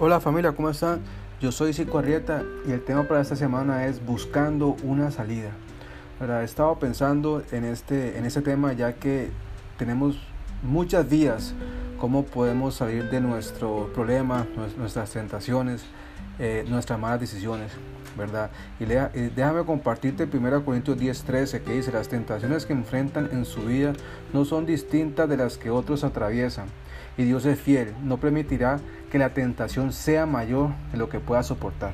Hola familia, ¿cómo están? Yo soy Cico Arrieta y el tema para esta semana es buscando una salida. He estado pensando en este, en este tema ya que tenemos muchas vías cómo podemos salir de nuestro problema, nuestras tentaciones, eh, nuestras malas decisiones, ¿verdad? Y, déjame compartirte 1 Corintios 10:13 que dice, las tentaciones que enfrentan en su vida no son distintas de las que otros atraviesan y Dios es fiel, no permitirá que la tentación sea mayor de lo que pueda soportar.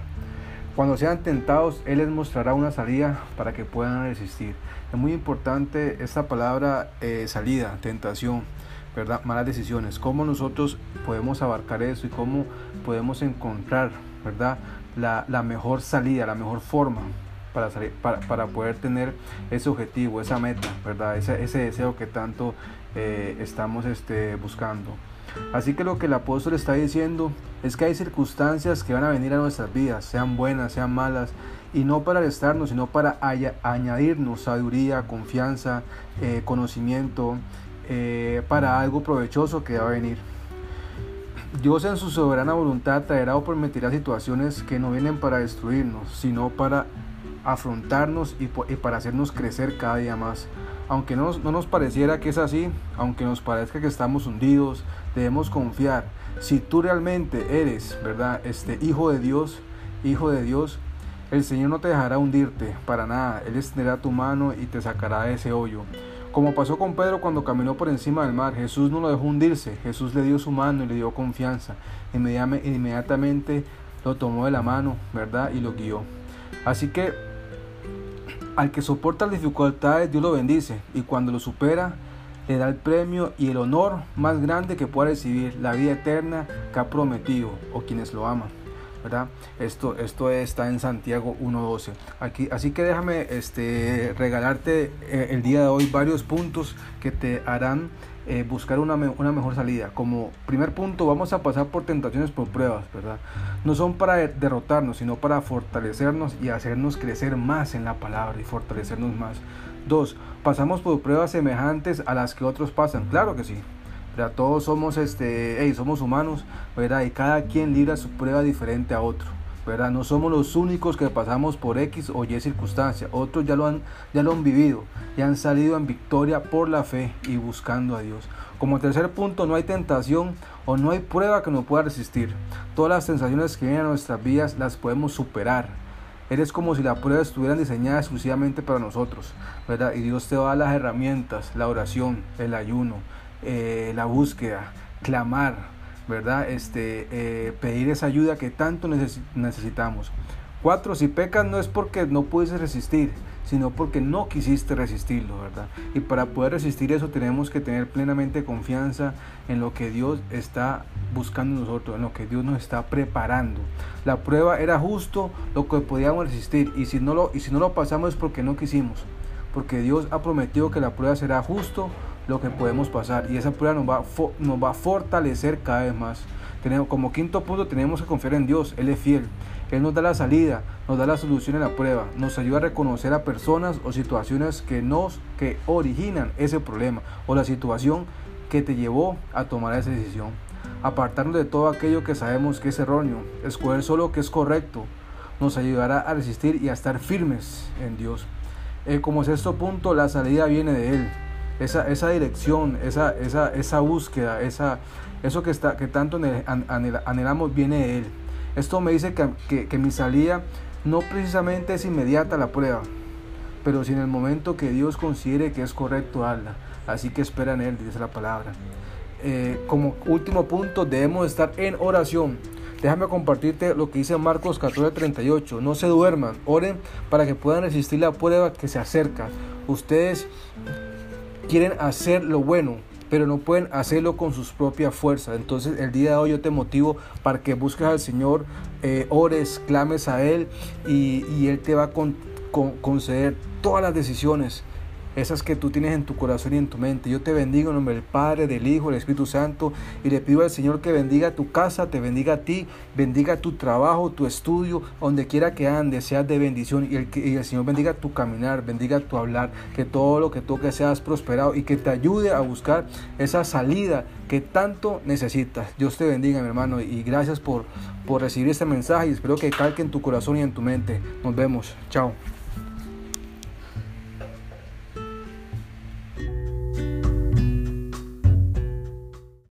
Cuando sean tentados, Él les mostrará una salida para que puedan resistir. Es muy importante esta palabra eh, salida, tentación, ¿verdad? Malas decisiones. Cómo nosotros podemos abarcar eso y cómo podemos encontrar, ¿verdad? La, mejor salida, la mejor forma para, para, poder tener ese objetivo, esa meta, ¿verdad? Ese, ese deseo que tanto eh, estamos este, buscando. Así que lo que el apóstol está diciendo es que hay circunstancias que van a venir a nuestras vidas, sean buenas, sean malas, y no para restarnos, sino para añadirnos sabiduría, confianza, eh, conocimiento, eh, para algo provechoso que va a venir. Dios en su soberana voluntad traerá o permitirá situaciones que no vienen para destruirnos, sino para afrontarnos y, para hacernos crecer cada día más. Aunque no, no, nos pareciera que es así, aunque nos parezca que estamos hundidos, debemos confiar. Si tú realmente eres, ¿verdad? Este hijo de Dios, hijo de Dios, el Señor no te dejará hundirte para nada. Él extenderá tu mano y te sacará de ese hoyo. Como pasó con Pedro cuando caminó por encima del mar, Jesús no lo dejó hundirse, Jesús le dio su mano y le dio confianza. Inmediatamente lo tomó de la mano, ¿verdad? Y lo guió. Así que al que soporta las dificultades, Dios lo bendice y cuando lo supera, le da el premio y el honor más grande que pueda recibir, la vida eterna que ha prometido o quienes lo aman. Esto, esto está en Santiago 1.12. Aquí, así que déjame este, regalarte eh, el día de hoy varios puntos que te harán eh, buscar una, una, mejor salida. Como primer punto, vamos a pasar por tentaciones, por pruebas, ¿verdad? No son para derrotarnos, sino para fortalecernos y hacernos crecer más en la palabra y fortalecernos más. Dos, pasamos por pruebas semejantes a las que otros pasan. Claro que sí. ¿Verdad? Todos somos, este, somos humanos, ¿verdad? Y cada quien libra su prueba diferente a otro. ¿verdad? No somos los únicos que pasamos por X o Y circunstancia. Otros ya lo han, ya lo han vivido y han salido en victoria por la fe y buscando a Dios. Como tercer punto, no hay tentación o no hay prueba que nos pueda resistir. Todas las sensaciones que vienen a nuestras vidas las podemos superar Eres como si la prueba estuviera diseñada exclusivamente para nosotros, ¿verdad? Y Dios te va a dar las herramientas, la oración, el ayuno, eh, la búsqueda, clamar, ¿verdad? Este, eh, pedir esa ayuda que tanto necesitamos. Cuatro, si pecas no es porque no puedes resistir, sino porque no quisiste resistirlo, ¿verdad? Y para poder resistir eso tenemos que tener plenamente confianza en lo que Dios está buscando nosotros, en lo que Dios nos está preparando. La prueba era justo lo que podíamos resistir y si no lo, y si no lo pasamos es porque no quisimos, porque Dios ha prometido que la prueba será justo lo que podemos pasar y esa prueba nos va, nos va a fortalecer cada vez más. Tenemos, como quinto punto tenemos que confiar en Dios, Él es fiel. Él nos da la salida, nos da la solución en la prueba, nos ayuda a reconocer a personas o situaciones que nos que originan ese problema o la situación que te llevó a tomar esa decisión. Apartarnos de todo aquello que sabemos que es erróneo, escoger solo lo que es correcto, nos ayudará a resistir y a estar firmes en Dios. Eh, como sexto punto, la salida viene de Él. Esa, esa dirección, esa, esa, esa búsqueda, esa, eso que, está, que tanto anhelamos viene de Él. Esto me dice que, mi salida no precisamente es inmediata la prueba, pero si en el momento que Dios considere que es correcto, hazla. Así que espera en Él, dice la palabra. Eh, como último punto, debemos estar en oración. Déjame compartirte lo que dice Marcos 14:38. No se duerman, oren para que puedan resistir la prueba que se acerca. Ustedes quieren hacer lo bueno, pero no pueden hacerlo con sus propias fuerzas. Entonces el día de hoy yo te motivo para que busques al Señor, eh, ores, clames a Él y, Él te va a conceder todas las decisiones esas que tú tienes en tu corazón y en tu mente. Yo te bendigo en nombre del Padre, del Hijo, del Espíritu Santo y le pido al Señor que bendiga tu casa, te bendiga a ti, bendiga tu trabajo, tu estudio, donde quiera que andes, seas de bendición y el, el Señor bendiga tu caminar, bendiga tu hablar, que todo lo que toques seas prosperado y que te ayude a buscar esa salida que tanto necesitas. Dios te bendiga, mi hermano, y gracias por, por recibir este mensaje y espero que calque en tu corazón y en tu mente. Nos vemos. Chao.